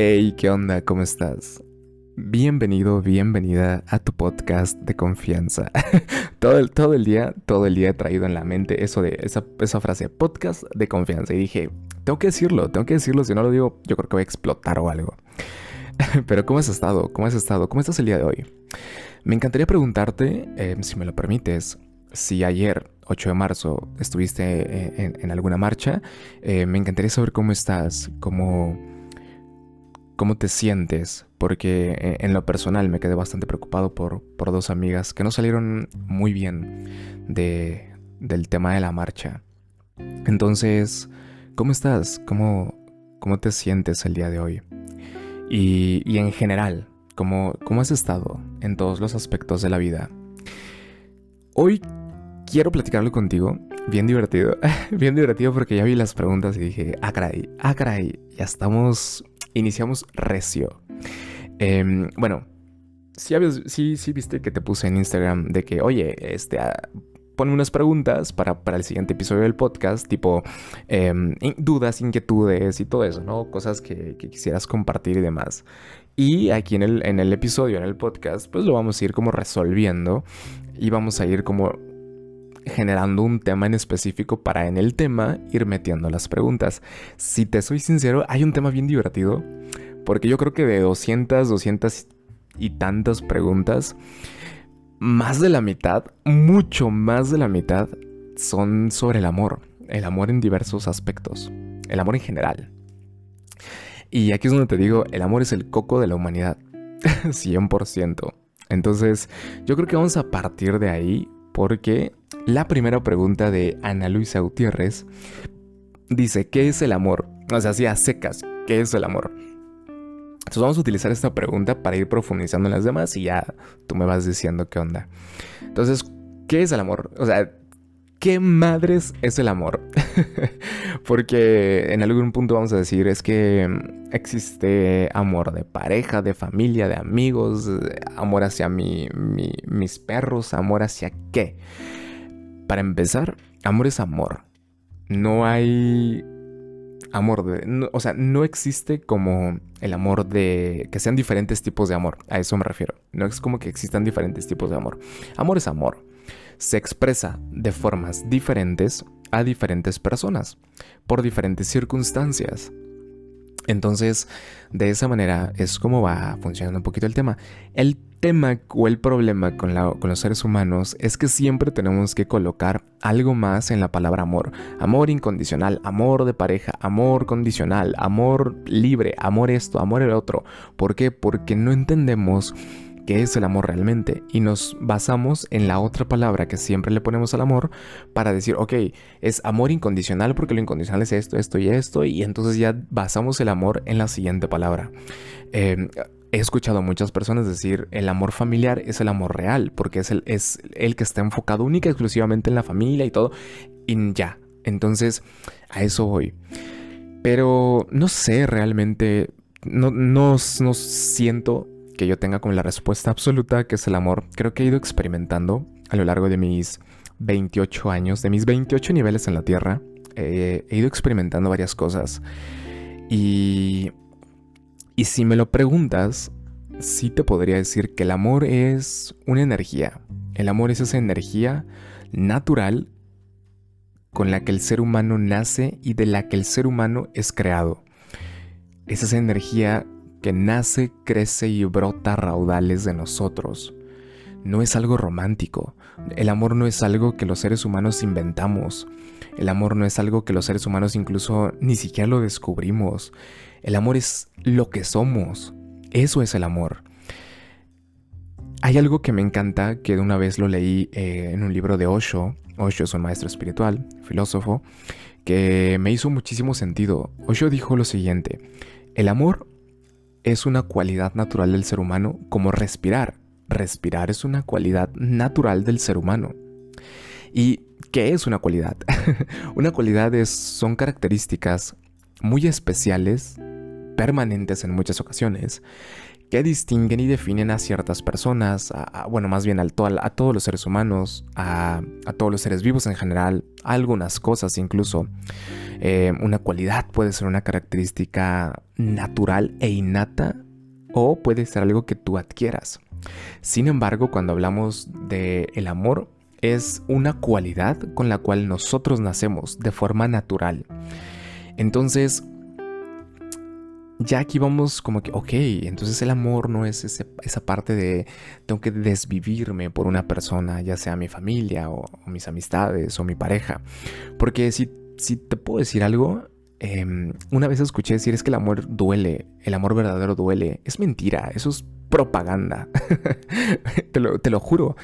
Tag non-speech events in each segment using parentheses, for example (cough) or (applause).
Hey, ¿qué onda? ¿Cómo estás? Bienvenido, bienvenida a tu podcast de confianza. (laughs) todo, el, todo el día, todo el día he traído en la mente eso de esa, esa frase, podcast de confianza. Y dije, tengo que decirlo, tengo que decirlo, si no lo digo, yo creo que voy a explotar o algo. (laughs) Pero ¿cómo has estado? ¿Cómo has estado? ¿Cómo estás el día de hoy? Me encantaría preguntarte, eh, si me lo permites, si ayer, 8 de marzo, estuviste eh, en, alguna marcha, eh, me encantaría saber cómo estás, cómo, cómo te sientes, porque en lo personal me quedé bastante preocupado por, por dos amigas que no salieron muy bien de, del tema de la marcha. Entonces, ¿cómo estás? ¿Cómo, cómo te sientes el día de hoy? Y, y en general, ¿cómo, ¿cómo has estado en todos los aspectos de la vida? Hoy quiero platicarlo contigo. Bien divertido. (laughs) Bien divertido porque ya vi las preguntas y dije, ah, caray, ah, caray. Ya estamos. Iniciamos recio. Em, bueno, sí, sí, sí viste que te puse en Instagram de que, oye, este. Ah, ponme unas preguntas para, para, el siguiente episodio del podcast, tipo em, dudas, inquietudes y todo eso, ¿no? Cosas que, que, quisieras compartir y demás. Y aquí en el, en el episodio, en el podcast, pues lo vamos a ir como resolviendo y vamos a ir como generando un tema en específico para en el tema ir metiendo las preguntas. Si te soy sincero, hay un tema bien divertido, porque yo creo que de 200, 200 y tantas preguntas, más de la mitad, mucho más de la mitad, son sobre el amor. El amor en diversos aspectos. El amor en general. Y aquí es donde te digo, el amor es el coco de la humanidad. (laughs) 100%. Entonces, yo creo que vamos a partir de ahí porque la primera pregunta de Ana Luisa Gutiérrez dice, ¿qué es el amor? O sea, así a secas, ¿qué es el amor? Entonces vamos a utilizar esta pregunta para ir profundizando en las demás y ya tú me vas diciendo qué onda. Entonces, ¿qué es el amor? O sea, ¿qué madres es el amor? (laughs) Porque en algún punto vamos a decir es que existe amor de pareja, de familia, de amigos, amor hacia mi, mis perros, amor hacia qué. Para empezar, amor es amor. No hay amor de... o sea, no existe como el amor de... que sean diferentes tipos de amor. A eso me refiero. No es como que existan diferentes tipos de amor. Amor es amor. Se expresa de formas diferentes a diferentes personas, por diferentes circunstancias. Entonces, de esa manera es como va funcionando un poquito el tema. El tema o el problema con, con, los seres humanos es que siempre tenemos que colocar algo más en la palabra amor. Amor incondicional, amor de pareja, amor condicional, amor libre, amor esto, amor el otro. ¿Por qué? Porque no entendemos qué es el amor realmente y nos basamos en la otra palabra que siempre le ponemos al amor para decir, ok, es amor incondicional porque lo incondicional es esto, esto y esto y entonces ya basamos el amor en la siguiente palabra. Em, he escuchado a muchas personas decir el amor familiar es el amor real porque es el, es el que está enfocado única y exclusivamente en la familia y todo y ya. Entonces, a eso voy. Pero no sé realmente, no, no, no siento que yo tenga como la respuesta absoluta, que es el amor. Creo que he ido experimentando a lo largo de mis 28 años, de mis 28 niveles en la Tierra. he ido experimentando varias cosas. Y, y si me lo preguntas, sí te podría decir que el amor es una energía. El amor es esa energía natural con la que el ser humano nace y de la que el ser humano es creado. Es esa energía que nace, crece y brota raudales de nosotros. No es algo romántico. El amor no es algo que los seres humanos inventamos. El amor no es algo que los seres humanos incluso ni siquiera lo descubrimos. El amor es lo que somos. Eso es el amor. Hay algo que me encanta, que de una vez lo leí eh, en un libro de Osho. Osho es un maestro espiritual, filósofo, que me hizo muchísimo sentido. Osho dijo lo siguiente, el amor es una cualidad natural del ser humano como respirar. Respirar es una cualidad natural del ser humano. ¿Y qué es una cualidad? (laughs) una cualidad es, son características muy especiales, permanentes en muchas ocasiones, que distinguen y definen a ciertas personas, bueno, más bien a, a, todos los seres humanos, a, todos los seres vivos en general, a algunas cosas incluso, Eh, una cualidad puede ser una característica natural e innata o puede ser algo que tú adquieras. Sin embargo, cuando hablamos de el amor, es una cualidad con la cual nosotros nacemos de forma natural. Entonces, ya aquí vamos como que, ok, entonces el amor no es esa parte de tengo que desvivirme por una persona, ya sea mi familia o, mis amistades o mi pareja. Porque si, si te puedo decir algo, em, una vez escuché decir es que el amor duele, el amor verdadero duele. Es mentira, eso es propaganda. (laughs) te, lo, te lo juro.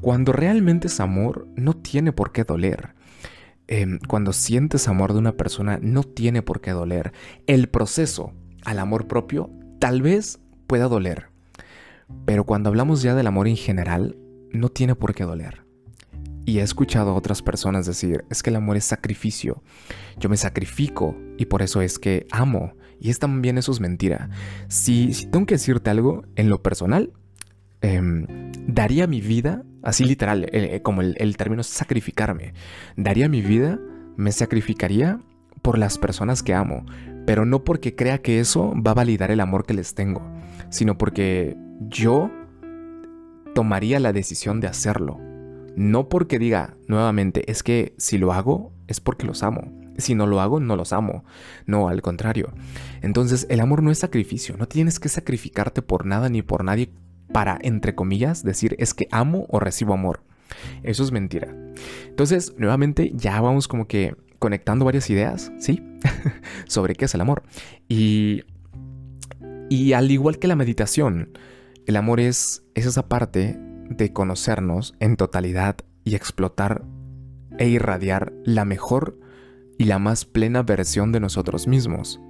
Cuando realmente es amor, no tiene por qué doler. Em, cuando sientes amor de una persona, no tiene por qué doler. El proceso al amor propio tal vez pueda doler. Pero cuando hablamos ya del amor en general, no tiene por qué doler. Y he escuchado a otras personas decir, es que el amor es sacrificio. Yo me sacrifico y por eso es que amo. Y es también eso es mentira. Si, tengo que decirte algo en lo personal, em, daría mi vida, así literal, eh, eh, como el, el término sacrificarme, daría mi vida, me sacrificaría por las personas que amo, pero no porque crea que eso va a validar el amor que les tengo, sino porque yo tomaría la decisión de hacerlo. No porque diga nuevamente, es que si lo hago es porque los amo. Si no lo hago, no los amo. No, al contrario. Entonces, el amor no es sacrificio. No tienes que sacrificarte por nada ni por nadie para, entre comillas, decir es que amo o recibo amor. Eso es mentira. Entonces, nuevamente, ya vamos como que conectando varias ideas, ¿sí? (laughs) sobre qué es el amor. Y, y al igual que la meditación, el amor es, es esa parte de conocernos en totalidad y explotar e irradiar la mejor y la más plena versión de nosotros mismos.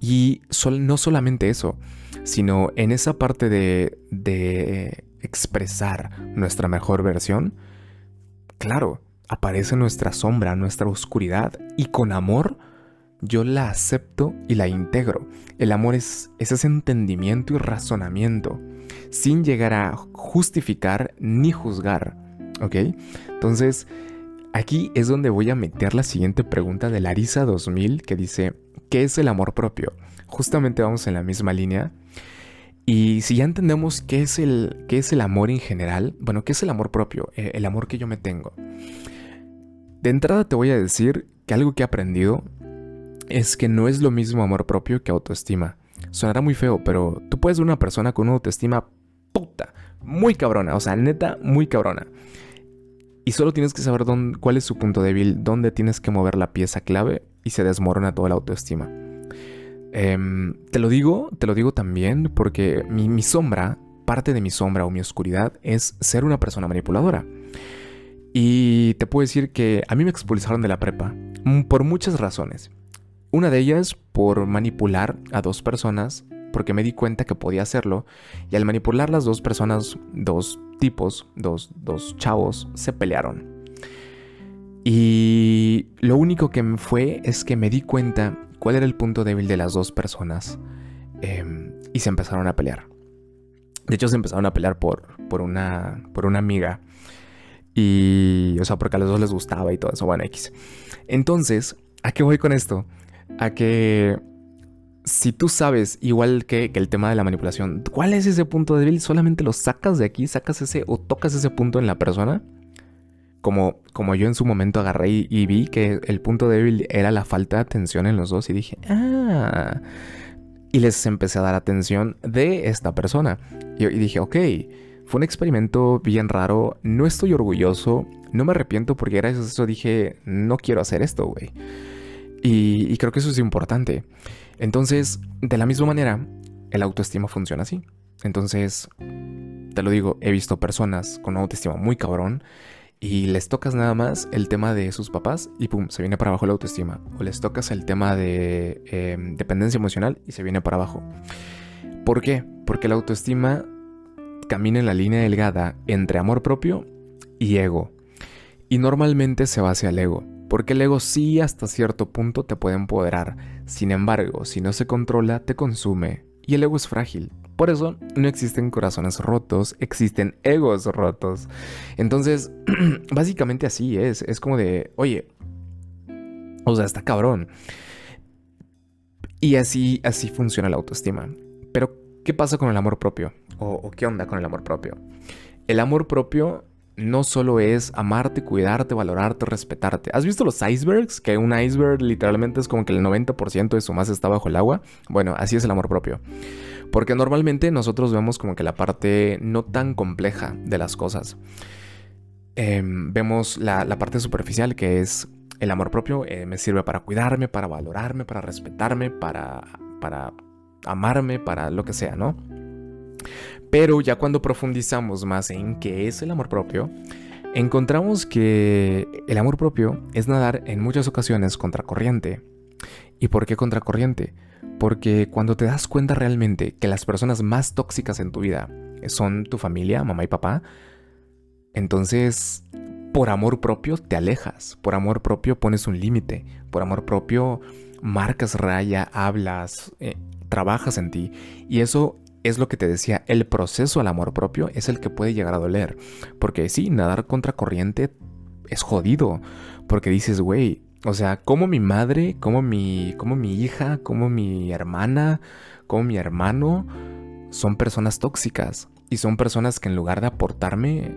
Y no solamente eso, sino en esa parte de, de expresar nuestra mejor versión, claro, aparece nuestra sombra, nuestra oscuridad, y con amor yo la acepto y la integro. El amor es, ese entendimiento y razonamiento, sin llegar a justificar ni juzgar. ¿Ok? Entonces, aquí es donde voy a meter la siguiente pregunta de Larisa 2000 que dice, ¿qué es el amor propio? Justamente vamos en la misma línea. Y si ya entendemos qué es el, qué es el amor en general, bueno, ¿qué es el amor propio? Eh, el amor que yo me tengo. De entrada te voy a decir que algo que he aprendido es que no es lo mismo amor propio que autoestima. Sonará muy feo, pero tú puedes ver una persona con una autoestima puta, muy cabrona, o sea, neta, muy cabrona. Y solo tienes que saber dónde, cuál es su punto débil, dónde tienes que mover la pieza clave y se desmorona toda la autoestima. Em, te lo digo, te lo digo también porque mi sombra, parte de mi sombra o mi oscuridad es ser una persona manipuladora. Y te puedo decir que a mí me expulsaron de la prepa mm, por muchas razones. Una de ellas por manipular a dos personas, porque me di cuenta que podía hacerlo, y al manipular las dos personas, dos tipos, dos, dos chavos, se pelearon. Y lo único que me fue es que me di cuenta cuál era el punto débil de las dos personas em, y se empezaron a pelear. De hecho, se empezaron a pelear por, por, una, por una amiga y, o sea, porque a los dos les gustaba y todo eso, bueno, X. Entonces, ¿a qué voy con esto? A que si tú sabes, igual que, el tema de la manipulación, ¿cuál es ese punto débil? Solamente lo sacas de aquí, sacas ese o tocas ese punto en la persona. Como, como yo en su momento agarré y, vi que el punto débil era la falta de atención en los dos y dije, ah. Y les empecé a dar atención de esta persona. Y, y dije, ok fue un experimento bien raro, no estoy orgulloso, no me arrepiento porque gracias a eso dije, no quiero hacer esto, güey. Y, creo que eso es importante. Entonces, de la misma manera, el autoestima funciona así. Entonces, te lo digo, he visto personas con autoestima muy cabrón y les tocas nada más el tema de sus papás y pum, se viene para abajo la autoestima. O les tocas el tema de em, dependencia emocional y se viene para abajo. ¿Por qué? Porque la autoestima camina en la línea delgada entre amor propio y ego. Y normalmente se va hacia el ego, porque el ego sí hasta cierto punto te puede empoderar. Sin embargo, si no se controla, te consume. Y el ego es frágil. Por eso no existen corazones rotos, existen egos rotos. Entonces, (clears throat) básicamente así es. Es como de, oye, O sea, está cabrón. Y así, así funciona la autoestima. Pero, ¿qué pasa con el amor propio? ¿O, qué onda con el amor propio? El amor propio no solo es amarte, cuidarte, valorarte, respetarte. ¿Has visto los icebergs? Que un iceberg literalmente es como que el 90% de su masa está bajo el agua. Bueno, así es el amor propio. Porque normalmente nosotros vemos como que la parte no tan compleja de las cosas. Em, vemos la, parte superficial que es el amor propio eh, me sirve para cuidarme, para valorarme, para respetarme, para, para amarme, para lo que sea, ¿no? Pero ya cuando profundizamos más en qué es el amor propio, encontramos que el amor propio es nadar en muchas ocasiones contracorriente. ¿Y por qué contracorriente? Porque cuando te das cuenta realmente que las personas más tóxicas en tu vida son tu familia, mamá y papá, entonces por amor propio te alejas, por amor propio pones un límite, por amor propio marcas raya, hablas, eh, trabajas en ti. Y eso es lo que te decía, el proceso al amor propio es el que puede llegar a doler. Porque sí, nadar contra corriente es jodido. Porque dices, güey, o sea, como mi madre, como mi, como mi hija, como mi hermana, como mi hermano, son personas tóxicas. Y son personas que en lugar de aportarme,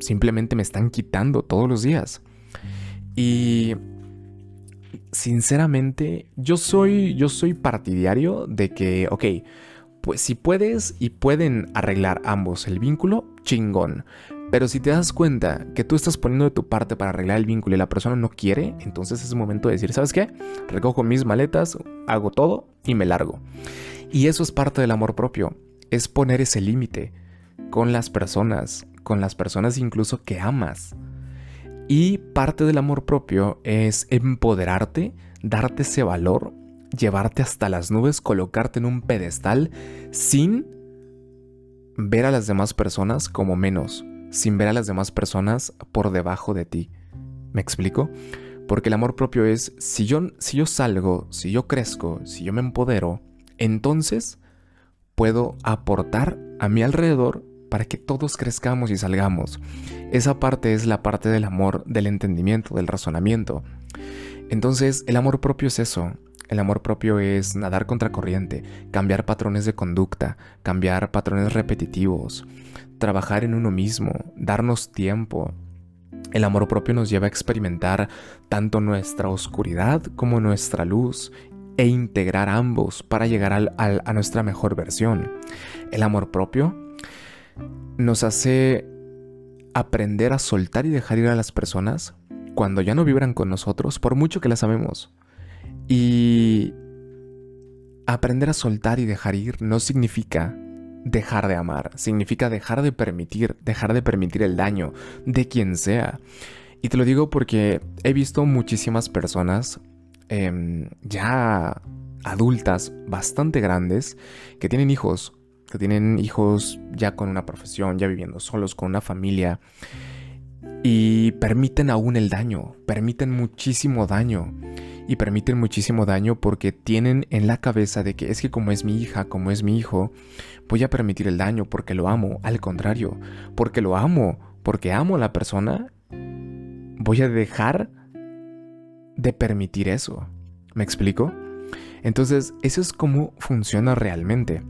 simplemente me están quitando todos los días. Y sinceramente, yo soy, yo soy partidario de que, ok, pues si puedes y pueden arreglar ambos el vínculo, chingón. Pero si te das cuenta que tú estás poniendo de tu parte para arreglar el vínculo y la persona no quiere, entonces es momento de decir, ¿sabes qué? Recojo mis maletas, hago todo y me largo. Y eso es parte del amor propio, es poner ese límite con las personas, con las personas incluso que amas. Y parte del amor propio es empoderarte, darte ese valor, llevarte hasta las nubes, colocarte en un pedestal sin ver a las demás personas como menos, sin ver a las demás personas por debajo de ti. ¿Me explico? Porque el amor propio es, si yo, si yo salgo, si yo crezco, si yo me empodero, entonces puedo aportar a mi alrededor para que todos crezcamos y salgamos. Esa parte es la parte del amor, del entendimiento, del razonamiento. Entonces, el amor propio es eso. El amor propio es nadar contra corriente, cambiar patrones de conducta, cambiar patrones repetitivos, trabajar en uno mismo, darnos tiempo. El amor propio nos lleva a experimentar tanto nuestra oscuridad como nuestra luz e integrar ambos para llegar a nuestra mejor versión. El amor propio nos hace aprender a soltar y dejar ir a las personas cuando ya no vibran con nosotros, por mucho que las amemos. Y aprender a soltar y dejar ir no significa dejar de amar, significa dejar de permitir, dejar de permitir el daño de quien sea. Y te lo digo porque he visto muchísimas personas em, ya adultas, bastante grandes, que tienen hijos que tienen hijos ya con una profesión, ya viviendo solos, con una familia, y permiten aún el daño, permiten muchísimo daño. Y permiten muchísimo daño porque tienen en la cabeza de que es que como es mi hija, como es mi hijo, voy a permitir el daño porque lo amo. Al contrario, porque lo amo, porque amo a la persona, voy a dejar de permitir eso. ¿Me explico? Entonces, eso es como funciona realmente.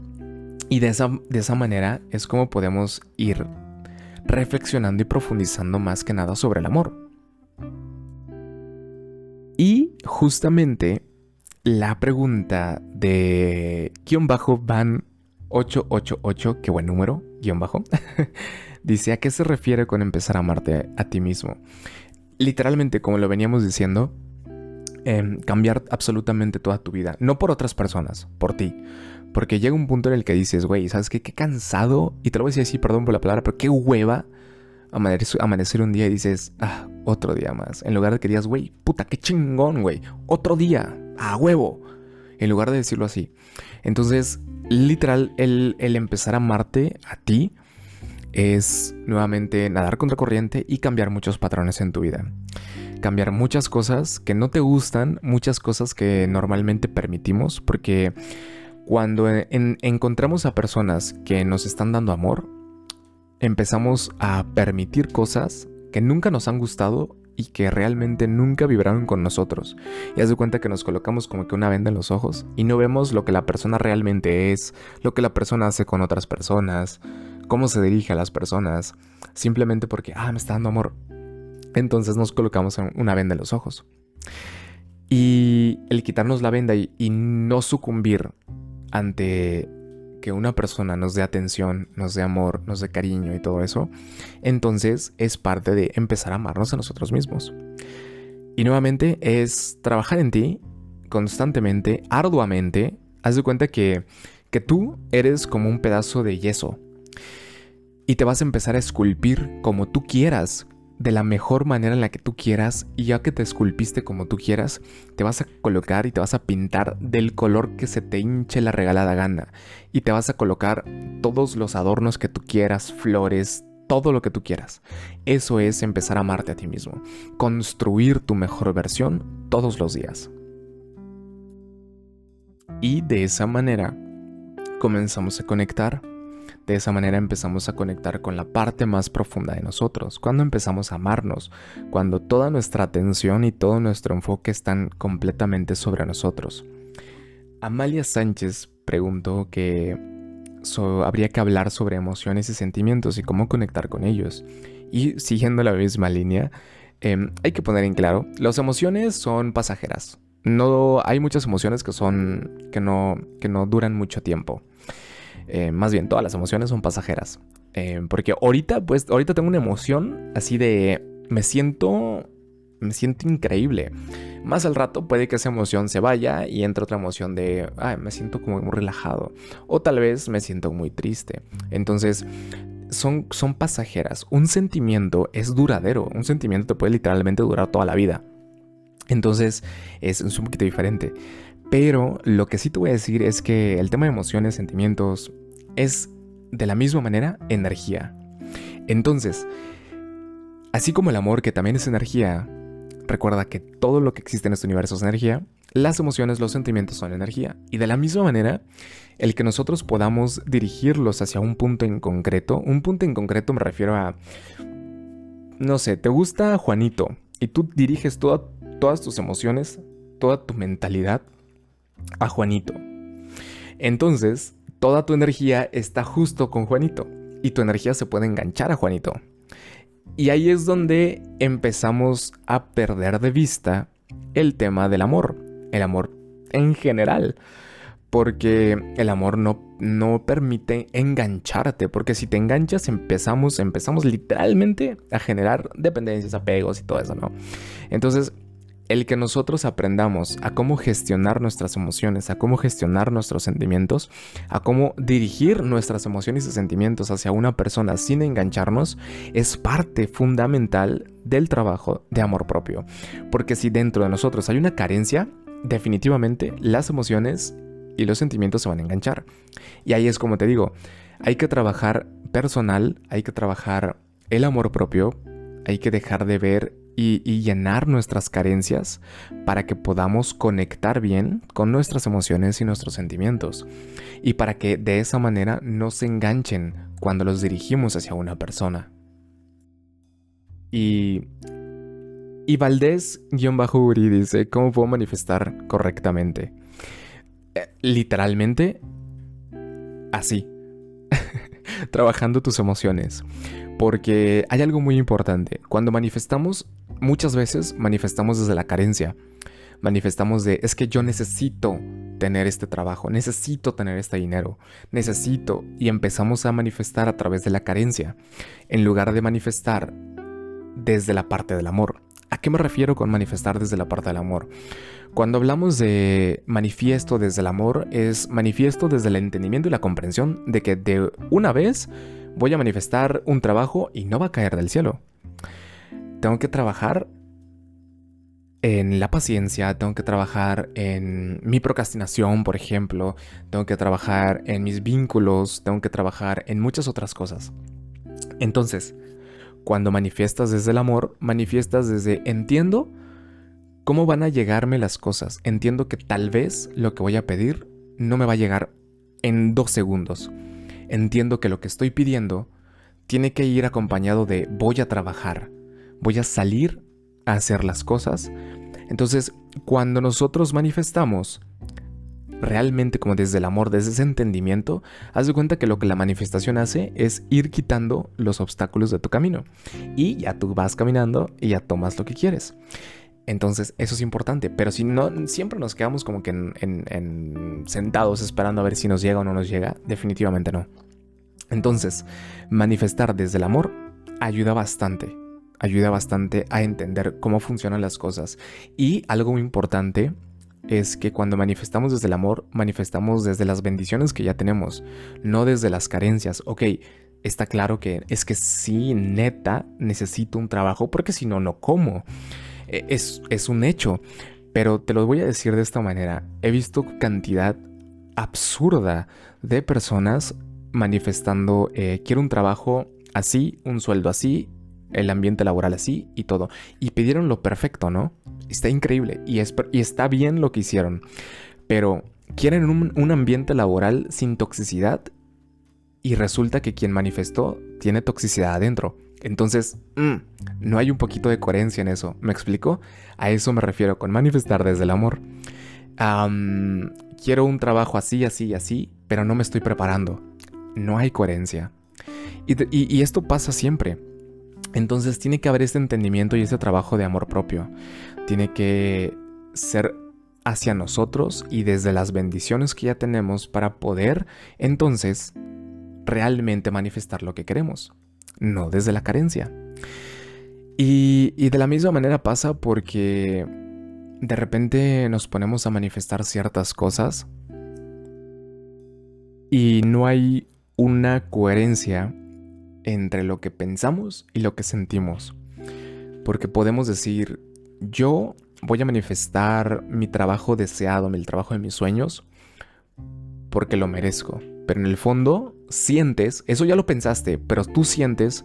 Y de esa, de esa manera es como podemos ir reflexionando y profundizando más que nada sobre el amor. Y justamente la pregunta de guion bajo van 888, qué buen número, guion bajo, (laughs) dice a qué se refiere con empezar a amarte a ti mismo. Literalmente, como lo veníamos diciendo, em, cambiar absolutamente toda tu vida, no por otras personas, por ti. Porque llega un punto en el que dices, güey, ¿sabes qué? Qué cansado. Y te lo voy a decir así, perdón por la palabra, pero qué hueva amanecer, un día y dices, ah, otro día más. En lugar de que digas, güey, puta, qué chingón, güey. Otro día, a huevo. En lugar de decirlo así. Entonces, literal, el, el empezar a amarte a ti es nuevamente nadar contra corriente y cambiar muchos patrones en tu vida. Cambiar muchas cosas que no te gustan, muchas cosas que normalmente permitimos, porque cuando encontramos a personas que nos están dando amor, empezamos a permitir cosas que nunca nos han gustado y que realmente nunca vibraron con nosotros. Y haz de cuenta que nos colocamos como que una venda en los ojos y no vemos lo que la persona realmente es, lo que la persona hace con otras personas, cómo se dirige a las personas, simplemente porque, ah, me está dando amor. Entonces nos colocamos una venda en los ojos. Y el quitarnos la venda y, y no sucumbir ante que una persona nos dé atención, nos dé amor, nos dé cariño y todo eso, entonces es parte de empezar a amarnos a nosotros mismos. Y nuevamente es trabajar en ti constantemente, arduamente. Haz de cuenta que, que tú eres como un pedazo de yeso. Y te vas a empezar a esculpir como tú quieras, de la mejor manera en la que tú quieras y ya que te esculpiste como tú quieras, te vas a colocar y te vas a pintar del color que se te hinche la regalada gana y te vas a colocar todos los adornos que tú quieras, flores, todo lo que tú quieras. Eso es empezar a amarte a ti mismo, construir tu mejor versión todos los días. Y de esa manera comenzamos a conectar de esa manera empezamos a conectar con la parte más profunda de nosotros, cuando empezamos a amarnos, cuando toda nuestra atención y todo nuestro enfoque están completamente sobre nosotros. Amalia Sánchez preguntó que habría que hablar sobre emociones y sentimientos y cómo conectar con ellos. Y siguiendo la misma línea, em, hay que poner en claro, las emociones son pasajeras. No hay muchas emociones que son que no que no duran mucho tiempo. Eh, más bien, todas las emociones son pasajeras. Eh, porque ahorita, pues, ahorita tengo una emoción así de. Me siento. Me siento increíble. Más al rato puede que esa emoción se vaya y entre otra emoción de. Ay, me siento como muy relajado. O tal vez me siento muy triste. Entonces. Son, son pasajeras. Un sentimiento es duradero. Un sentimiento te puede literalmente durar toda la vida. Entonces es, es un poquito diferente. Pero lo que sí te voy a decir es que el tema de emociones, sentimientos, es de la misma manera energía. Entonces, así como el amor, que también es energía, recuerda que todo lo que existe en este universo es energía, las emociones, los sentimientos son energía. Y de la misma manera, el que nosotros podamos dirigirlos hacia un punto en concreto, un punto en concreto me refiero a, no sé, te gusta Juanito y tú diriges todas tus emociones, toda tu mentalidad a Juanito. Entonces, toda tu energía está justo con Juanito y tu energía se puede enganchar a Juanito. Y ahí es donde empezamos a perder de vista el tema del amor, el amor en general. Porque el amor no, no permite engancharte, porque si te enganchas empezamos, empezamos literalmente a generar dependencias, apegos y todo eso, ¿no? Entonces el que nosotros aprendamos a cómo gestionar nuestras emociones, a cómo gestionar nuestros sentimientos, a cómo dirigir nuestras emociones y sentimientos hacia una persona sin engancharnos, es parte fundamental del trabajo de amor propio. Porque si dentro de nosotros hay una carencia, definitivamente las emociones y los sentimientos se van a enganchar. Y ahí es como te digo, hay que trabajar personal, hay que trabajar el amor propio, hay que dejar de ver y, llenar nuestras carencias para que podamos conectar bien con nuestras emociones y nuestros sentimientos. Y para que de esa manera no se enganchen cuando los dirigimos hacia una persona. Y, y Valdés-Uri dice, ¿cómo puedo manifestar correctamente? Eh, literalmente, así. (laughs) Trabajando tus emociones. Porque hay algo muy importante. Cuando manifestamos, muchas veces manifestamos desde la carencia. Manifestamos de, es que yo necesito tener este trabajo, necesito tener este dinero, necesito. Y empezamos a manifestar a través de la carencia, en lugar de manifestar desde la parte del amor. ¿A qué me refiero con manifestar desde la parte del amor? Cuando hablamos de manifiesto desde el amor, es manifiesto desde el entendimiento y la comprensión de que de una vez voy a manifestar un trabajo y no va a caer del cielo. Tengo que trabajar en la paciencia, tengo que trabajar en mi procrastinación, por ejemplo, tengo que trabajar en mis vínculos, tengo que trabajar en muchas otras cosas. Entonces, cuando manifiestas desde el amor, manifiestas desde entiendo cómo van a llegarme las cosas, entiendo que tal vez lo que voy a pedir no me va a llegar en dos segundos entiendo que lo que estoy pidiendo tiene que ir acompañado de voy a trabajar, voy a salir a hacer las cosas. Entonces, cuando nosotros manifestamos realmente como desde el amor, desde ese entendimiento, haz de cuenta que lo que la manifestación hace es ir quitando los obstáculos de tu camino. Y ya tú vas caminando y ya tomas lo que quieres. Entonces, eso es importante. Pero si no, siempre nos quedamos como que en, sentados esperando a ver si nos llega o no nos llega, definitivamente no. Entonces, manifestar desde el amor ayuda bastante. Ayuda bastante a entender cómo funcionan las cosas. Y algo muy importante es que cuando manifestamos desde el amor, manifestamos desde las bendiciones que ya tenemos, no desde las carencias. Ok, está claro que es que sí, neta, necesito un trabajo porque si no, no como. E, es, es un hecho. Pero te lo voy a decir de esta manera. He visto cantidad absurda de personas manifestando, eh, quiero un trabajo así, un sueldo así, el ambiente laboral así y todo. Y pidieron lo perfecto, ¿no? Está increíble y, y está bien lo que hicieron. Pero quieren un, ambiente laboral sin toxicidad y resulta que quien manifestó tiene toxicidad adentro. Entonces, mm, no hay un poquito de coherencia en eso. ¿Me explico? A eso me refiero con manifestar desde el amor. quiero un trabajo así, así, así, pero no me estoy preparando. No hay coherencia. y esto pasa siempre. Entonces tiene que haber este entendimiento y este trabajo de amor propio. Tiene que ser hacia nosotros y desde las bendiciones que ya tenemos para poder entonces realmente manifestar lo que queremos, no desde la carencia. Y, de la misma manera pasa porque de repente nos ponemos a manifestar ciertas cosas y no hay una coherencia entre lo que pensamos y lo que sentimos. Porque podemos decir, yo voy a manifestar mi trabajo deseado, el trabajo de mis sueños, porque lo merezco. Pero en el fondo sientes, eso ya lo pensaste, pero tú sientes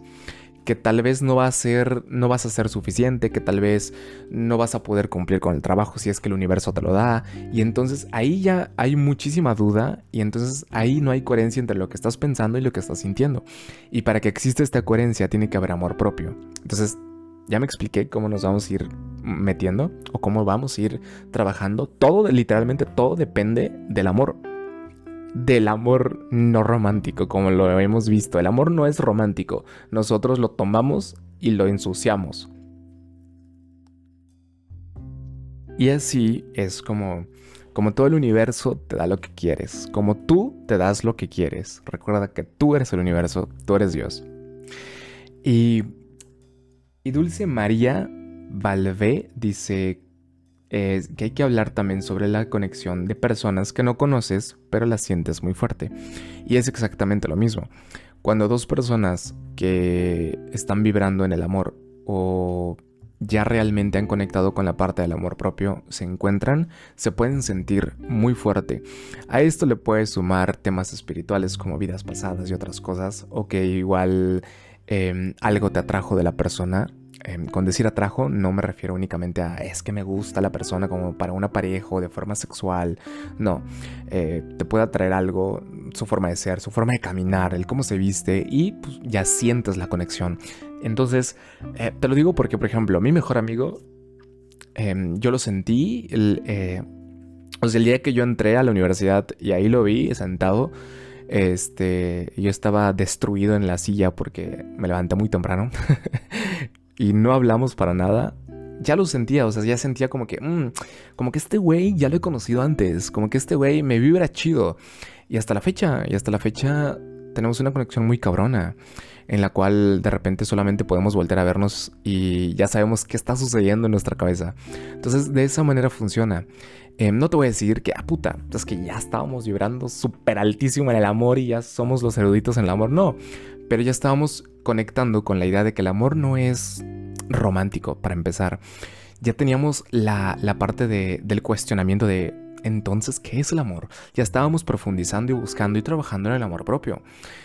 que tal vez no va a ser, no vas a ser suficiente, que tal vez no vas a poder cumplir con el trabajo si es que el universo te lo da. Y entonces ahí ya hay muchísima duda y entonces ahí no hay coherencia entre lo que estás pensando y lo que estás sintiendo. Y para que exista esta coherencia tiene que haber amor propio. Entonces ya me expliqué cómo nos vamos a ir metiendo o cómo vamos a ir trabajando. Todo, literalmente todo depende del amor del amor no romántico, como lo hemos visto. El amor no es romántico, nosotros lo tomamos y lo ensuciamos. Y así es como, como todo el universo te da lo que quieres, como tú te das lo que quieres. Recuerda que tú eres el universo, tú eres Dios. Y, y Dulce María Valvé dice, que hay que hablar también sobre la conexión de personas que no conoces, pero las sientes muy fuerte. Y es exactamente lo mismo. Cuando dos personas que están vibrando en el amor o ya realmente han conectado con la parte del amor propio, se encuentran, se pueden sentir muy fuerte. A esto le puedes sumar temas espirituales como vidas pasadas y otras cosas, o que igual em, algo te atrajo de la persona Em, con decir atrajo no me refiero únicamente a es que me gusta la persona como para una pareja o de forma sexual. No, eh, te puede atraer algo, su forma de ser, su forma de caminar, el cómo se viste y pues, ya sientes la conexión. Entonces, eh, te lo digo porque, por ejemplo, mi mejor amigo, em, yo lo sentí el, eh, el día que yo entré a la universidad y ahí lo vi sentado. Este, yo estaba destruido en la silla porque me levanté muy temprano. (laughs) y no hablamos para nada, ya lo sentía, o sea, ya sentía como que, mm, como que este güey ya lo he conocido antes, como que este güey me vibra chido. Y hasta la fecha, y hasta la fecha tenemos una conexión muy cabrona, en la cual de repente solamente podemos volver a vernos y ya sabemos qué está sucediendo en nuestra cabeza. Entonces, de esa manera funciona. Em, no te voy a decir que, ah, puta, es que ya estábamos vibrando súper altísimo en el amor y ya somos los eruditos en el amor. No, pero ya estábamos conectando con la idea de que el amor no es romántico, para empezar. Ya teníamos la, parte del cuestionamiento de, entonces, ¿qué es el amor? Ya estábamos profundizando y buscando y trabajando en el amor propio.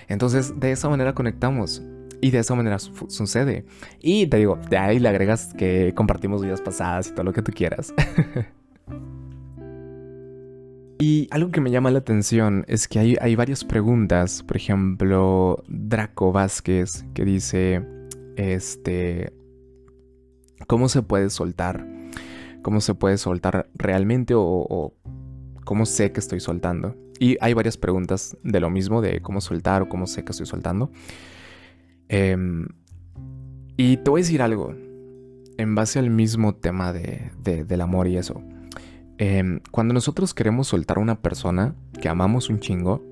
Entonces, de esa manera conectamos. Y de esa manera sucede. Y te digo, de ahí le agregas que compartimos vidas pasadas y todo lo que tú quieras. (laughs) Y algo que me llama la atención es que hay, hay varias preguntas. Por ejemplo, Draco Vázquez que dice, este, ¿Cómo se puede soltar? ¿Cómo se puede soltar realmente o, cómo sé que estoy soltando? Y hay varias preguntas de lo mismo, de cómo soltar o cómo sé que estoy soltando. Em, y te voy a decir algo, en base al mismo tema de, del amor y eso. Em, cuando nosotros queremos soltar a una persona que amamos un chingo,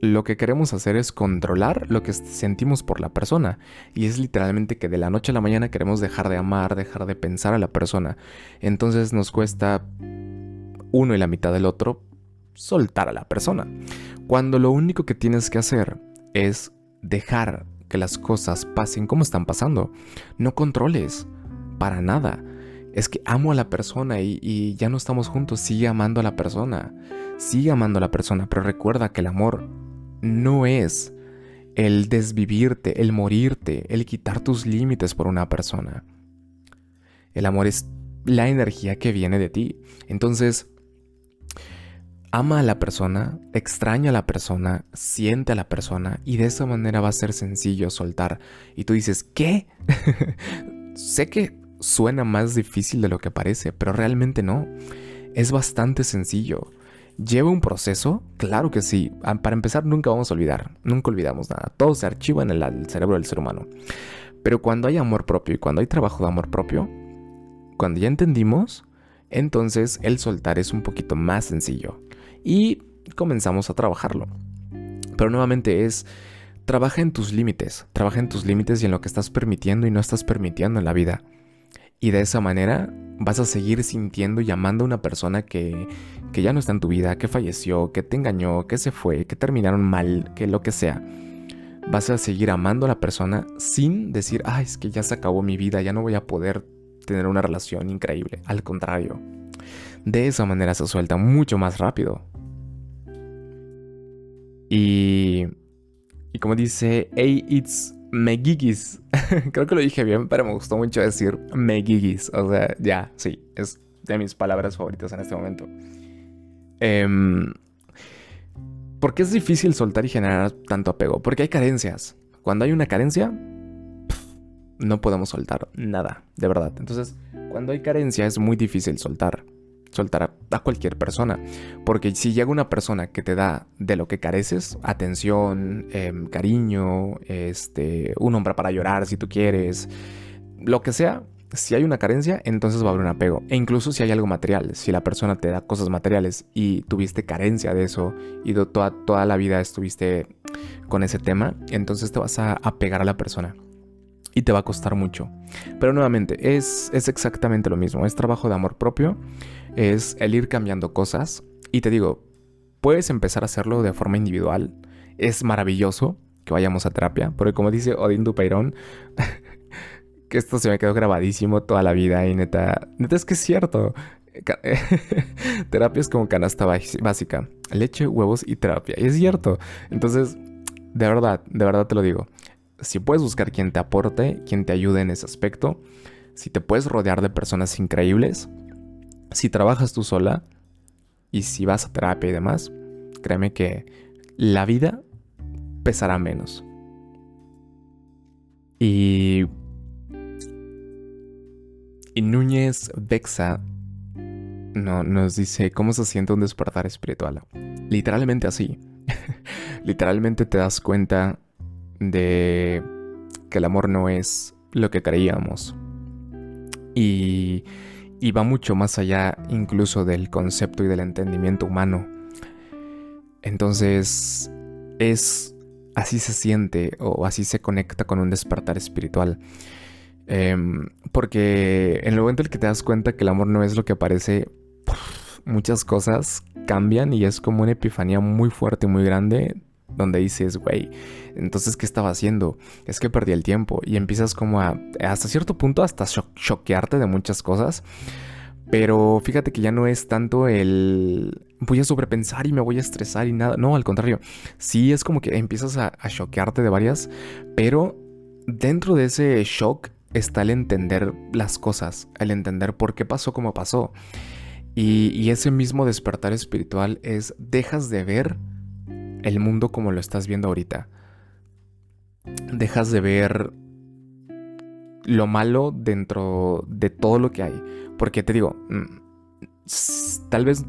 lo que queremos hacer es controlar lo que sentimos por la persona. Y es literalmente que de la noche a la mañana queremos dejar de amar, dejar de pensar a la persona. Entonces nos cuesta uno y la mitad del otro soltar a la persona. Cuando lo único que tienes que hacer es dejar que las cosas pasen como están pasando. No controles, para nada. Es que amo a la persona y, ya no estamos juntos, sigue amando a la persona. Sigue amando a la persona, pero recuerda que el amor no es el desvivirte, el morirte, el quitar tus límites por una persona. El amor es la energía que viene de ti. Entonces, ama a la persona, extraña a la persona, siente a la persona y de esa manera va a ser sencillo soltar. Y tú dices, ¿qué? (laughs) sé que suena más difícil de lo que parece, pero realmente no. Es bastante sencillo. ¿Lleva un proceso? Claro que sí. Ah, para empezar, nunca vamos a olvidar. Nunca olvidamos nada. Todo se archiva en el cerebro del ser humano. Pero cuando hay amor propio y cuando hay trabajo de amor propio, cuando ya entendimos, entonces el soltar es un poquito más sencillo y comenzamos a trabajarlo. Pero nuevamente es, trabaja en tus límites, trabaja en tus límites y en lo que estás permitiendo y no estás permitiendo en la vida. Y de esa manera vas a seguir sintiendo y amando a una persona que, que ya no está en tu vida, que falleció, que te engañó, que se fue, que terminaron mal, que lo que sea. Vas a seguir amando a la persona sin decir, ay, es que ya se acabó mi vida, ya no voy a poder tener una relación increíble. Al contrario, de esa manera se suelta mucho más rápido. Y, y como dice, hey, it's megigis. (laughs) Creo que lo dije bien, pero me gustó mucho decir megigis. O sea, ya, sí, es de mis palabras favoritas en este momento. Eh, ¿Por qué es difícil soltar y generar tanto apego? Porque hay carencias. Cuando hay una carencia, no podemos soltar nada, de verdad. Entonces, cuando hay carencia es muy difícil soltar soltar a, cualquier persona. Porque si llega una persona que te da de lo que careces, atención, em, cariño, este, un hombre para llorar si tú quieres, lo que sea, si hay una carencia, entonces va a haber un apego. E incluso si hay algo material, si la persona te da cosas materiales y tuviste carencia de eso y toda, toda la vida estuviste con ese tema, entonces te vas a apegar a la persona y te va a costar mucho. Pero nuevamente, es, es exactamente lo mismo, es trabajo de amor propio, es el ir cambiando cosas y te digo, puedes empezar a hacerlo de forma individual, es maravilloso que vayamos a terapia, porque como dice Odín Dupeirón, (laughs) que esto se me quedó grabadísimo toda la vida y neta, neta es que es cierto. (laughs) terapia es como canasta básica, leche, huevos y terapia, y es cierto. Entonces, de verdad, de verdad te lo digo si puedes buscar quien te aporte, quien te ayude en ese aspecto, si te puedes rodear de personas increíbles, si trabajas tú sola y si vas a terapia y demás, créeme que la vida pesará menos. Y, y Núñez Bexa no, nos dice cómo se siente un despertar espiritual. Literalmente así. (laughs) Literalmente te das cuenta de que el amor no es lo que creíamos. Y, y va mucho más allá incluso del concepto y del entendimiento humano. Entonces, es así se siente o así se conecta con un despertar espiritual. Em, porque en el momento en que te das cuenta que el amor no es lo que parece, muchas cosas cambian y es como una epifanía muy fuerte y muy grande donde dices, güey, entonces, ¿qué estaba haciendo? Es que perdí el tiempo y empiezas como a, hasta cierto punto, hasta choquearte de muchas cosas. Pero fíjate que ya no es tanto el voy a sobrepensar y me voy a estresar y nada. No, al contrario. Sí es como que empiezas a, choquearte de varias, pero dentro de ese shock está el entender las cosas, el entender por qué pasó como pasó. Y, y ese mismo despertar espiritual es dejas de ver el mundo como lo estás viendo ahorita. Dejas de ver lo malo dentro de todo lo que hay. Porque te digo, mm, tal vez,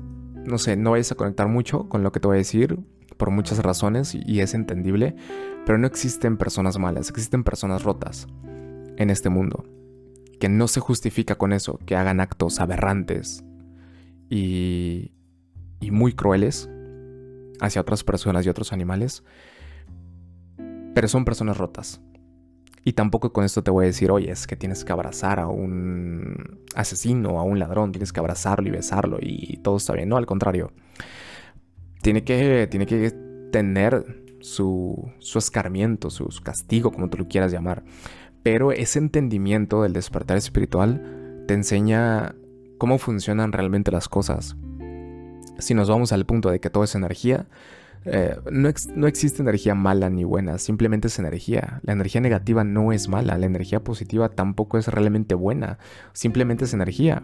no sé, no vayas a conectar mucho con lo que te voy a decir por muchas razones y es entendible, pero no existen personas malas, existen personas rotas en este mundo. Que no se justifica con eso, que hagan actos aberrantes y, y muy crueles hacia otras personas y otros animales. Pero son personas rotas. Y tampoco con esto te voy a decir, oye, es que tienes que abrazar a un asesino, a un ladrón, tienes que abrazarlo y besarlo y todo está bien. No, al contrario. Tiene que, tiene que tener su, su escarmiento, su, castigo, como tú lo quieras llamar. Pero ese entendimiento del despertar espiritual te enseña cómo funcionan realmente las cosas. Si nos vamos al punto de que todo es energía, eh, no, no, existe energía mala ni buena, simplemente es energía. La energía negativa no es mala, la energía positiva tampoco es realmente buena, simplemente es energía.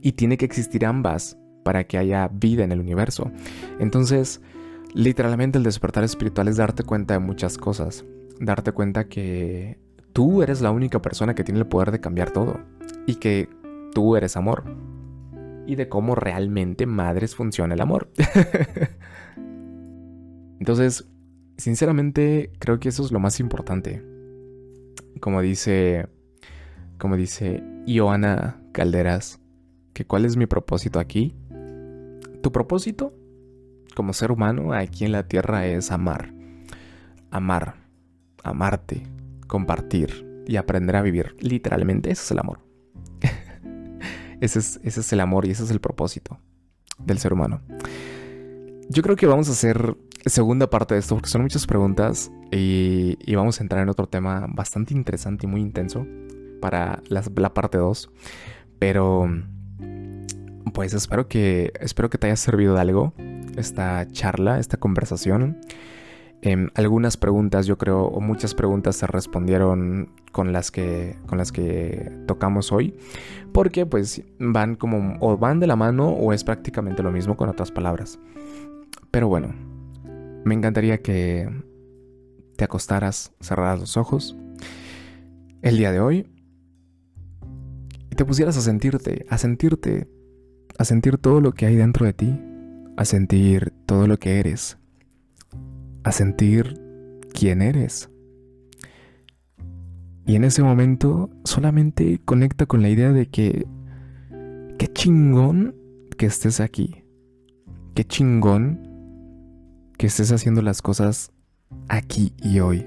Y tiene que existir ambas para que haya vida en el universo. Entonces, literalmente el despertar espiritual es darte cuenta de muchas cosas. Darte cuenta que tú eres la única persona que tiene el poder de cambiar todo. Y que tú eres amor. Y de cómo realmente madres funciona el amor. (laughs) Entonces, sinceramente, creo que eso es lo más importante. Como dice, como dice Ioana Calderas, que cuál es mi propósito aquí. Tu propósito como ser humano aquí en la tierra es amar. Amar, amarte, compartir y aprender a vivir. Literalmente, ese es el amor. Ese, es, ese es el amor y ese es el propósito del ser humano. Yo creo que vamos a hacer segunda parte de esto, porque son muchas preguntas y, vamos a entrar en otro tema bastante interesante y muy intenso para la, parte 2. Pero pues espero que, espero que te haya servido de algo esta charla, esta conversación. Em, algunas preguntas, yo creo, o muchas preguntas se respondieron con las que, con las que tocamos hoy, porque pues van como, o van de la mano o es prácticamente lo mismo con otras palabras. Pero bueno, me encantaría que te acostaras, cerraras los ojos el día de hoy y te pusieras a sentirte, a sentirte, a sentir todo lo que hay dentro de ti, a sentir todo lo que eres, a sentir quién eres. Y en ese momento solamente conecta con la idea de que qué chingón que estés aquí. Qué chingón que estés haciendo las cosas aquí y hoy.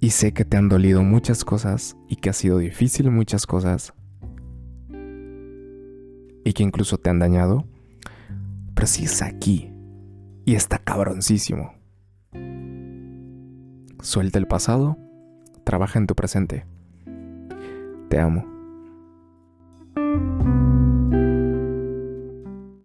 Y sé que te han dolido muchas cosas y que ha sido difícil muchas cosas. Y que incluso te han dañado. Pero si es aquí. Y está cabroncísimo. Suelta el pasado, trabaja en tu presente. Te amo.